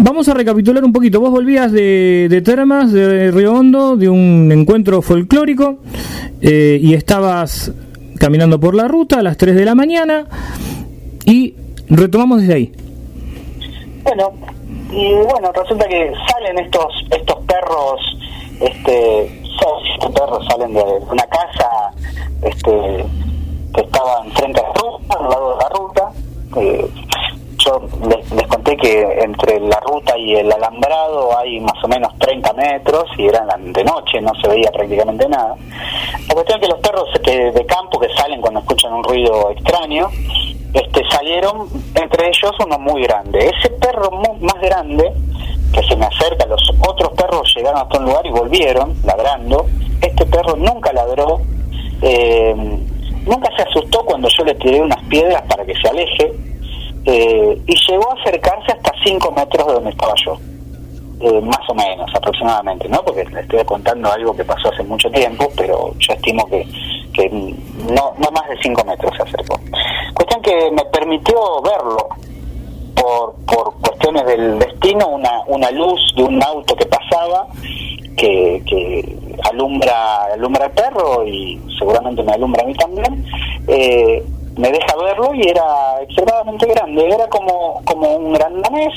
H: Vamos a recapitular un poquito. Vos volvías de, de Termas, de Río Hondo, de un encuentro folclórico, eh, y estabas caminando por la ruta a las 3 de la mañana, y retomamos desde ahí.
I: Bueno, y bueno, resulta que salen estos estos perros, este, estos perros salen de una casa, este, que estaban frente a la ruta, al lado de la ruta. Eh, yo les, conté que entre la ruta y el alambrado hay más o menos 30 metros y eran de noche, no se veía prácticamente nada. La cuestión es que los perros que de campo que salen cuando escuchan un ruido extraño, este salieron entre ellos uno muy grande. Ese perro mu- más grande que se me acerca, los otros perros llegaron hasta un lugar y volvieron ladrando. Este perro nunca ladró, eh, nunca se asustó cuando yo le tiré unas piedras para que se aleje eh, y llegó a acercarse hasta 5 metros de donde estaba yo. Eh, más o menos, aproximadamente, ¿no? Porque le estoy contando algo que pasó hace mucho tiempo, pero yo estimo que, que no, no más de 5 metros se acercó. Cuestión que me permitió verlo por, por cuestiones del destino, una, una luz de un auto que pasaba, que, que alumbra, alumbra al perro y seguramente me alumbra a mí también, eh, me deja verlo y era extremadamente grande, era como, como un gran danés,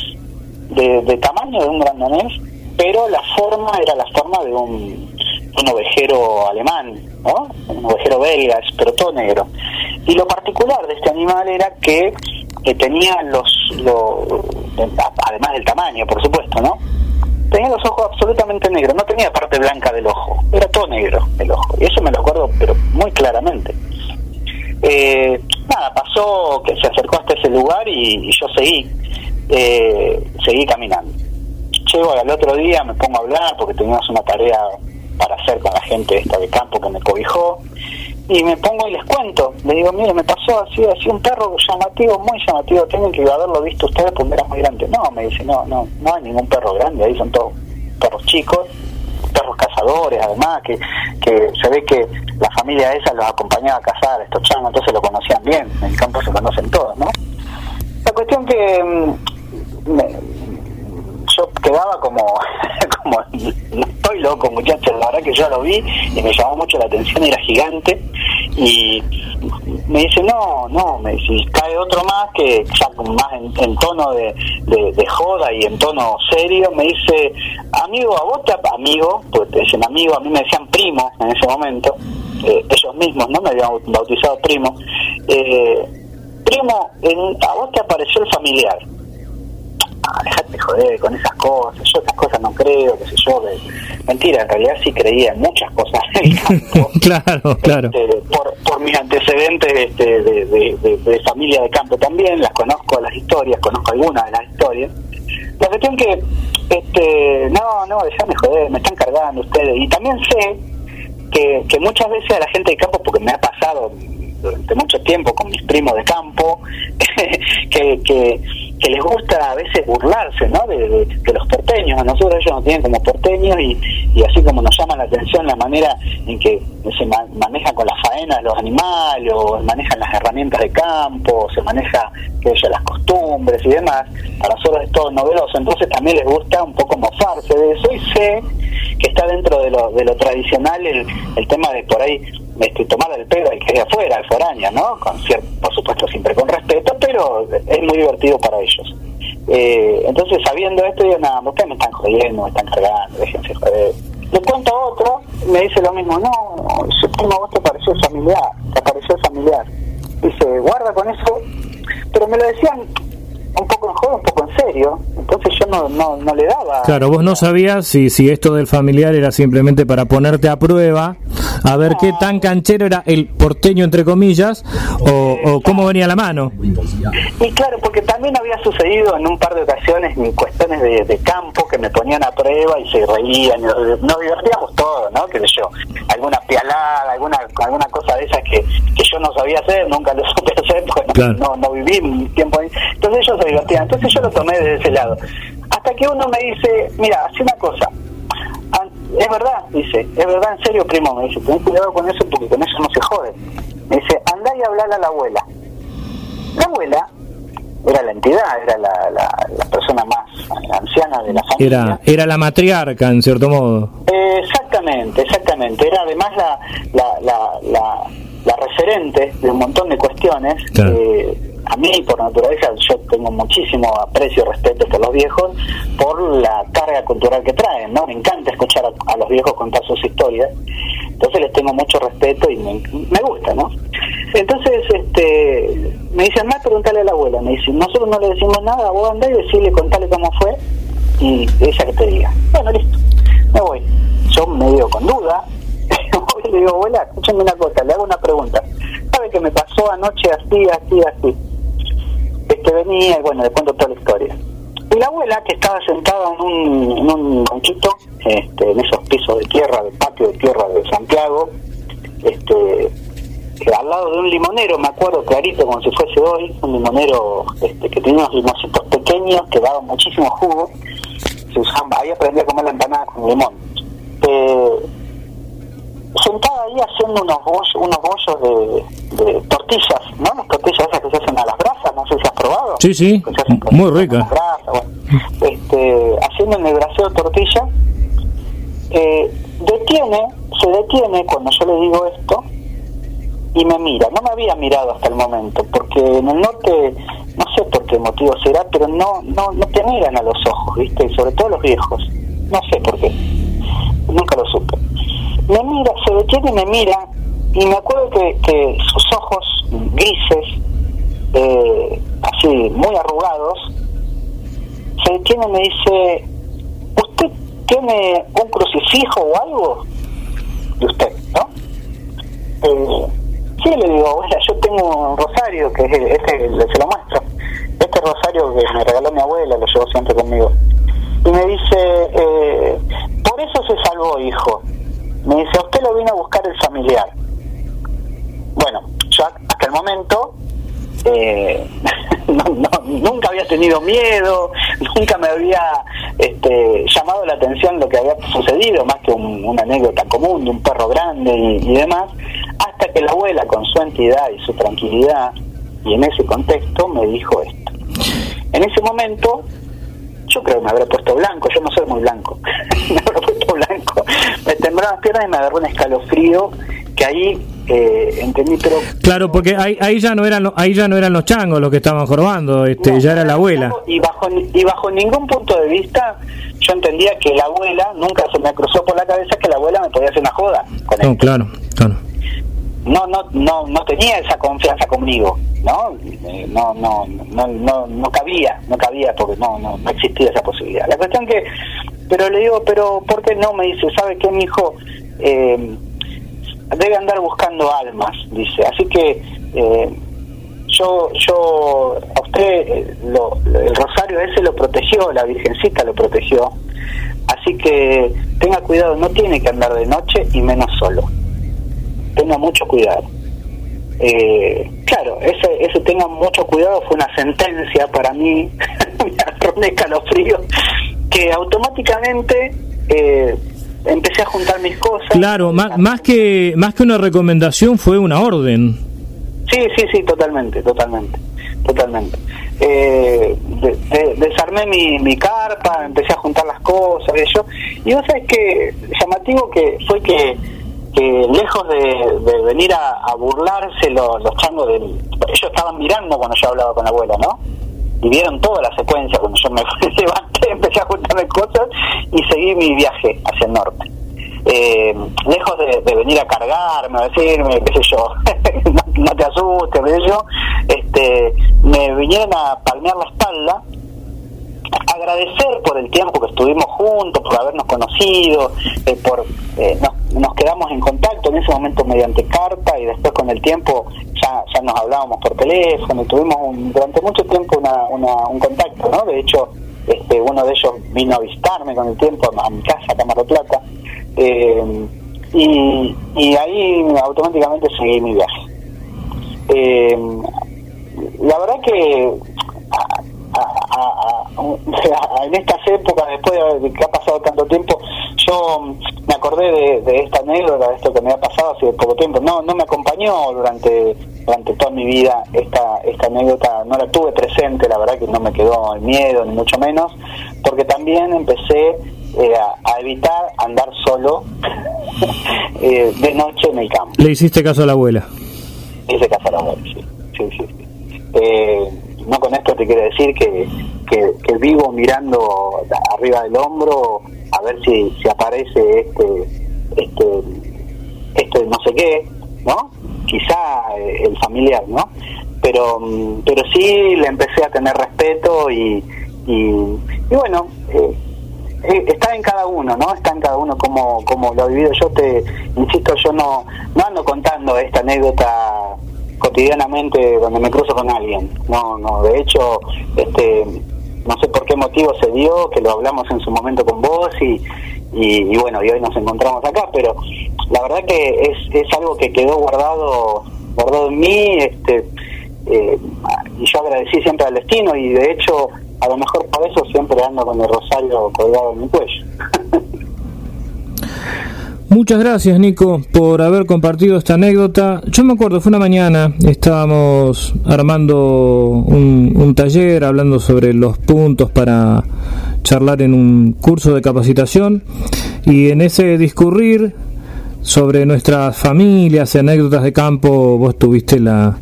I: de, de tamaño de un gran danés, pero la forma era la forma de un, un ovejero alemán, ¿no? un ovejero belga, pero todo negro. Y lo particular de este animal era que, tenía los, lo- además del tamaño, por supuesto, ¿no? Tenía los ojos absolutamente negros, no tenía parte blanca del ojo, era todo negro el ojo. Y eso me lo acuerdo, pero muy claramente. Eh, nada, pasó que se acercó hasta ese lugar y, yo seguí, eh, seguí caminando. Llego al otro día, me pongo a hablar porque teníamos una tarea para hacer con la gente esta de campo que me cobijó y me pongo y les cuento, le digo, mire, me pasó así, así un perro llamativo, muy llamativo, tienen que haberlo visto ustedes porque era muy grande. No, me dice, no, no, no hay ningún perro grande, ahí son todos perros chicos, perros además, que, que se ve que la familia esa los acompañaba a cazar, estos changos, entonces lo conocían bien, en el campo se conocen todos, ¿no? La cuestión que mm, me- quedaba como, como, estoy loco muchachos, la verdad que yo lo vi y me llamó mucho la atención, era gigante. Y me dice, no, no, me dice, "y cae otro más que ya más en, tono de, de- joda y en tono serio, me dice, amigo, a vos te, amigo, pues dicen amigo, a mí me decían primo en ese momento, eh, ellos mismos, ¿no? Me habían bautizado primo, eh, primo, en- a vos te apareció el familiar ah, dejate de joder con esas cosas, yo esas cosas no creo, qué sé yo, de- mentira, en realidad sí creía en muchas cosas del campo,
H: claro, claro.
I: este, por, por mis antecedentes este, de, de- de- de familia de campo también, las conozco las historias, conozco algunas de las historias. La cuestión que, este, no, no, déjame joder, me están cargando ustedes. Y también sé que, que muchas veces a la gente de campo, porque me ha pasado durante mucho tiempo con mis primos de campo, que, que, que les gusta a veces burlarse ¿no? de, los porteños. A nosotros ellos nos tienen como porteños y, y así como nos llama la atención la manera en que se ma- manejan con las faenas los animales, o manejan las herramientas de campo, se maneja que las costumbres y demás, para nosotros es todo novedoso. Entonces también les gusta un poco mofarse de eso y sé que está dentro de lo, de lo tradicional el, el tema de por ahí este, tomar el pelo al que es de afuera, al foráneo, ¿no? Con por supuesto siempre con respeto, pero es muy divertido para ellos. Eh, entonces sabiendo esto digo, nada, ustedes me están jodiendo, me están cargando, déjense joder. Le cuento a otro, me dice lo mismo, no, ese vos te pareció familiar, te pareció familiar. Dice, guarda con eso, pero me lo decían un poco en juego, un poco en serio, entonces yo no, no, no le daba...
H: Claro, vos no sabías si, si esto del familiar era simplemente para ponerte a prueba, a ver qué tan canchero era el porteño, entre comillas, o, o cómo venía la mano.
I: Y claro, porque también había sucedido en un par de ocasiones cuestiones de, de campo que me ponían a prueba y se reían, nos, divertíamos todos, ¿no? Sé yo, alguna pialada, alguna alguna cosa de esas que, que yo no sabía hacer, nunca lo supe hacer, porque no-
H: Claro.
I: no, no viví un tiempo ahí. Entonces ellos se divertían, entonces yo lo tomé desde ese lado. Hasta que uno me dice, mira, hace una cosa, An- es verdad, dice, es verdad, en serio, primo, me dice, ten cuidado con eso porque con eso no se jode. Me dice, andá y hablale a la abuela. La abuela era la entidad, era la, la, la persona más anciana de la familia.
H: Era, era la matriarca, en cierto modo.
I: Eh, exactamente, exactamente. Era además la, la, la, la, referente de un montón de cuestiones.
H: Claro.
I: Eh, a mí, por naturaleza, yo tengo muchísimo aprecio y respeto por los viejos por la carga cultural que traen, ¿no? Me encanta escuchar a, a los viejos contar sus historias. Entonces les tengo mucho respeto y me, me gusta, ¿no? Entonces, este, me dicen, anda, preguntale a la abuela. Me dicen, nosotros no le decimos nada, vos andá y decirle, contale cómo fue y ella que te diga. Bueno, listo, me voy. Yo medio con duda, y le digo, abuela, escúchame una cosa, le hago una pregunta. ¿Sabe que me pasó anoche así, así, así? Este venía y bueno, le cuento toda la historia. Y la abuela, que estaba sentada en un, en un banquito, este, en esos pisos de tierra, de patio de tierra de Santiago, este, al lado de un limonero, me acuerdo clarito como si fuese hoy, un limonero este, que tenía unos limoncitos pequeños que daban muchísimo jugo, se usaban, ahí aprendí a comer la empanada con limón. Eh, sentada ahí haciendo unos bollos, unos bollos de, de tortillas, ¿no? Las tortillas esas que se hacen a las brasas, no sé si has probado.
H: Sí, sí, muy rica.
I: brasas, bueno. este, haciendo en el braseo tortilla, eh, detiene, se detiene cuando yo le digo esto y me mira. No me había mirado hasta el momento, porque en el norte, no sé por qué motivo será, pero no, no, no te miran a los ojos, ¿viste? Y sobre todo los viejos. No sé por qué. Nunca lo supe. Me mira, se detiene y me mira, y me acuerdo que, que sus ojos grises, eh, así, muy arrugados, se detiene y me dice, ¿usted tiene un crucifijo o algo? De usted, ¿no? Eh, sí, le digo, abuela, yo tengo un rosario, que es este, se lo muestro. Este rosario que me regaló mi abuela, lo llevo siempre conmigo. Y me dice, eh, por eso se salvó, hijo. Me dice, usted lo vino a buscar el familiar. Bueno, yo hasta el momento eh, no, no, nunca había tenido miedo, nunca me había este, llamado la atención lo que había sucedido, más que un- una anécdota común de un perro grande y, y demás, hasta que la abuela con su entidad y su tranquilidad y en ese contexto me dijo esto. En ese momento yo creo que me habré puesto blanco, yo no soy muy blanco, me habré puesto blanco, me temblaban las piernas y me agarró un escalofrío que ahí eh, entendí, pero
H: Claro, porque ahí, ahí ya no eran ahí ya no eran los changos los que estaban jorobando, este,
I: No,
H: ya era la abuela.
I: Y bajo, y bajo ningún punto de vista yo entendía que la abuela, nunca se me cruzó por la cabeza que la abuela me podía hacer una joda con
H: No, claro, claro.
I: No, no, no, no tenía esa confianza conmigo, ¿no? Eh, No, no, no, no, no cabía, no cabía porque no, no, no existía esa posibilidad. La cuestión que, pero le digo, pero ¿por qué no? Me dice, ¿sabe qué, mi hijo? Eh, debe andar buscando almas, dice. Así que eh, yo, yo, a usted eh, lo- el rosario ese lo protegió, la Virgencita lo protegió. Así que tenga cuidado, no tiene que andar de noche y menos solo. Tenga mucho cuidado. Eh, claro, ese, ese tenga mucho cuidado fue una sentencia para mí, me escalofrío, que automáticamente eh, empecé a juntar mis cosas.
H: Claro, más, más que más que una recomendación fue una orden.
I: Sí, sí, sí, totalmente, totalmente, totalmente. Eh, de- de- desarmé mi, mi carpa, empecé a juntar las cosas, y yo. Y vos sabés que llamativo que fue que, que lejos de, venir a, burlarse los, changos del... Ellos estaban mirando cuando yo hablaba con la abuela, ¿no? Y vieron toda la secuencia cuando yo me levanté, empecé a juntarme cosas y seguí mi viaje hacia el norte eh, lejos de, venir a cargarme, a decirme, qué sé yo, no, no te asustes, qué sé yo, este, me vinieron a palmear la espalda, agradecer por el tiempo que estuvimos juntos, por habernos conocido, eh, por eh, nos, quedamos en contacto en ese momento mediante carta y después con el tiempo ya, ya nos hablábamos por teléfono y tuvimos un- durante mucho tiempo una, una- un contacto, ¿no? De hecho, este, uno de ellos vino a visitarme con el tiempo a, mi casa, a Mar del Plata, eh, y, y ahí automáticamente seguí mi viaje. Eh, la verdad que a- en estas épocas, después de que ha pasado tanto tiempo, yo me acordé de, de esta anécdota, de esto que me ha pasado hace poco tiempo. No, no me acompañó durante durante toda mi vida esta esta anécdota, no la tuve presente, la verdad que no me quedó el miedo ni mucho menos, porque también empecé eh, a, a evitar andar solo eh, de noche en el campo.
H: Le hiciste caso a la abuela.
I: Hice caso a la abuela, sí, sí, sí. sí. Eh, no con esto te quiero decir que, que, que vivo mirando arriba del hombro a ver si, si aparece este, este, este no sé qué, ¿no? Quizá eh, el familiar, ¿no? Pero, mm, pero sí le empecé a tener respeto y, y, y bueno, eh, eh, está en cada uno, ¿no? Está en cada uno como, como lo ha vivido. Yo te insisto, yo no, no ando contando esta anécdota cotidianamente donde me cruzo con alguien. No, no, de hecho, este, no sé por qué motivo se dio, que lo hablamos en su momento con vos y, y, bueno, y hoy nos encontramos acá, pero la verdad que es, es algo que quedó guardado, guardado en mí, este, eh, y yo agradecí siempre al destino y de hecho, a lo mejor por eso siempre ando con el rosario colgado en mi cuello.
H: Muchas gracias, Nico, por haber compartido esta anécdota. Yo me acuerdo, fue una mañana, estábamos armando un, taller, hablando sobre los puntos para charlar en un curso de capacitación, y en ese discurrir sobre nuestras familias y anécdotas de campo, vos tuviste la,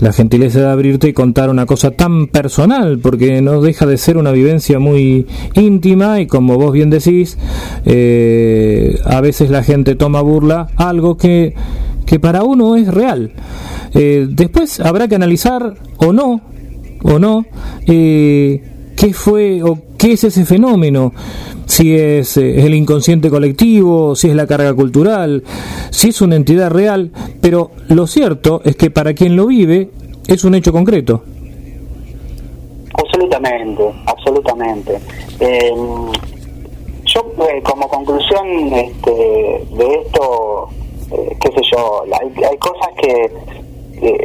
H: la gentileza de abrirte y contar una cosa tan personal, porque no deja de ser una vivencia muy íntima y como vos bien decís, eh, a veces la gente toma burla algo que, que para uno es real. Eh, después habrá que analizar o no, o no, eh, qué fue o qué es ese fenómeno, si es, eh, el inconsciente colectivo, si es la carga cultural, si es una entidad real, pero lo cierto es que para quien lo vive es un hecho concreto.
I: Absolutamente, absolutamente. Eh, yo eh, como conclusión este, de esto, eh, qué sé yo, hay, hay cosas que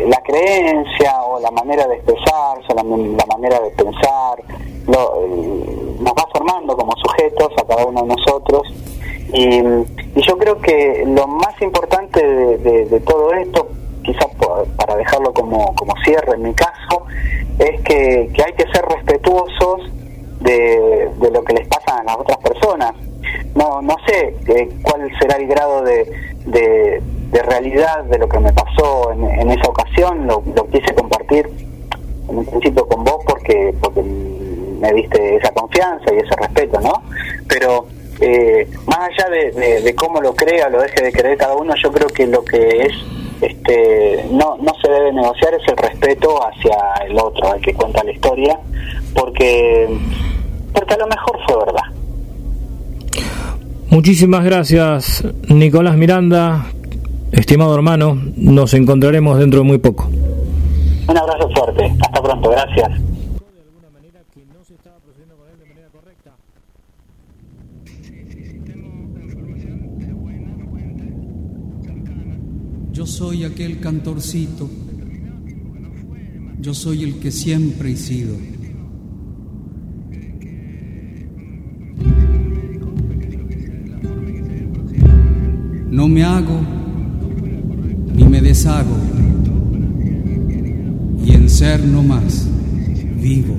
I: la creencia o la manera de expresarse, la, la manera de pensar, lo, nos va formando como sujetos a cada uno de nosotros. Y, y yo creo que lo más importante de, todo esto, quizás para dejarlo como, como cierre en mi caso, es que, que hay que ser respetuosos de, de, lo que les pasa a las otras personas. No, no sé eh, cuál será el grado de, de, de, realidad de lo que me pasó en, en esa ocasión, lo, lo, quise compartir en un principio con vos porque, porque me diste esa confianza y ese respeto, ¿no? Pero eh, más allá de, de, de, cómo lo crea, lo deje de creer cada uno, yo creo que lo que es, este, no, no se debe negociar es el respeto hacia el otro, al que cuenta la historia, porque, porque a lo mejor fue verdad.
H: Muchísimas gracias, Nicolás Miranda, estimado hermano, nos encontraremos dentro de muy poco.
I: Un abrazo fuerte, hasta pronto, gracias.
K: Yo soy aquel cantorcito, yo soy el que siempre he sido. No me hago ni me deshago, y en ser no más vivo.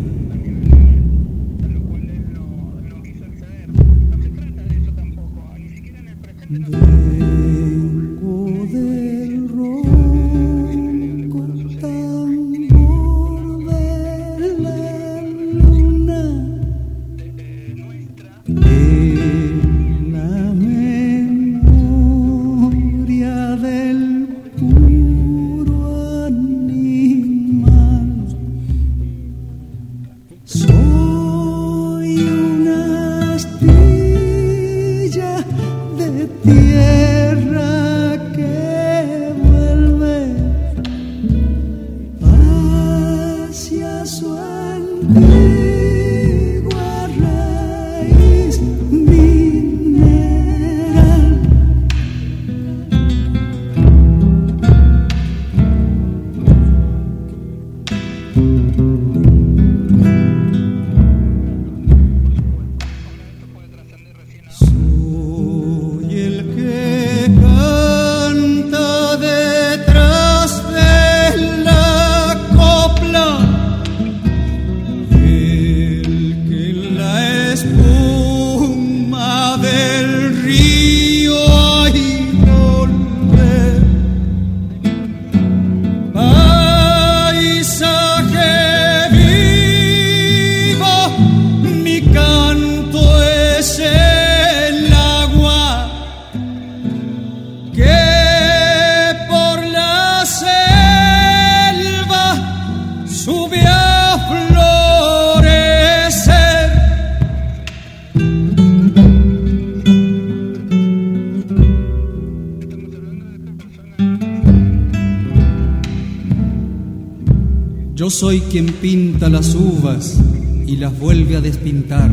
K: Quien pinta las uvas y las vuelve a despintar.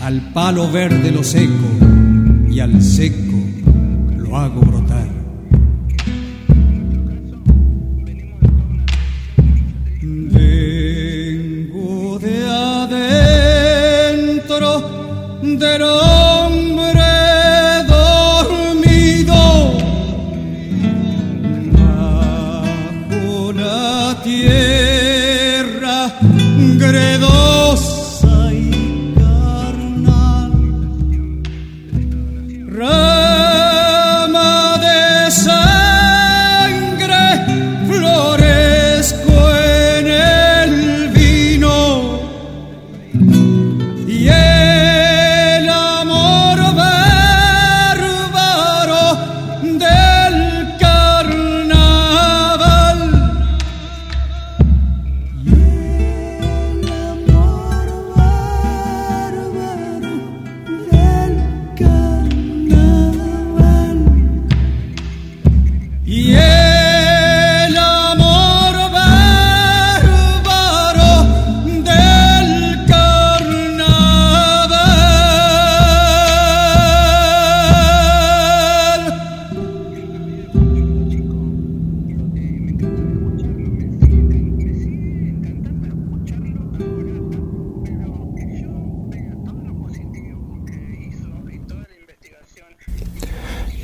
K: Al palo verde lo seco y al seco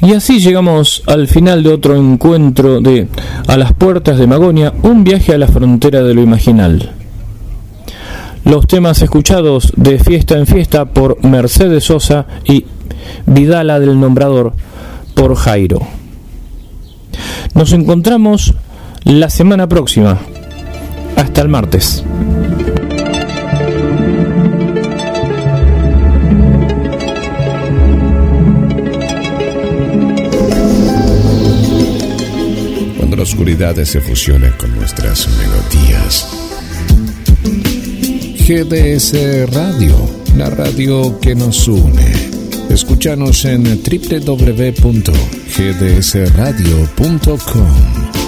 H: Y así llegamos al final de otro encuentro de A las puertas de Magonia, un viaje a la frontera de lo imaginal. Los temas escuchados de Fiesta en Fiesta por Mercedes Sosa y Vidala del Nombrador por Jairo. Nos encontramos la semana próxima. Hasta el martes.
D: Cuando la oscuridad se fusiona con nuestras melodías. GDS Radio, la radio que nos une. Escúchanos en www.gdsradio.com.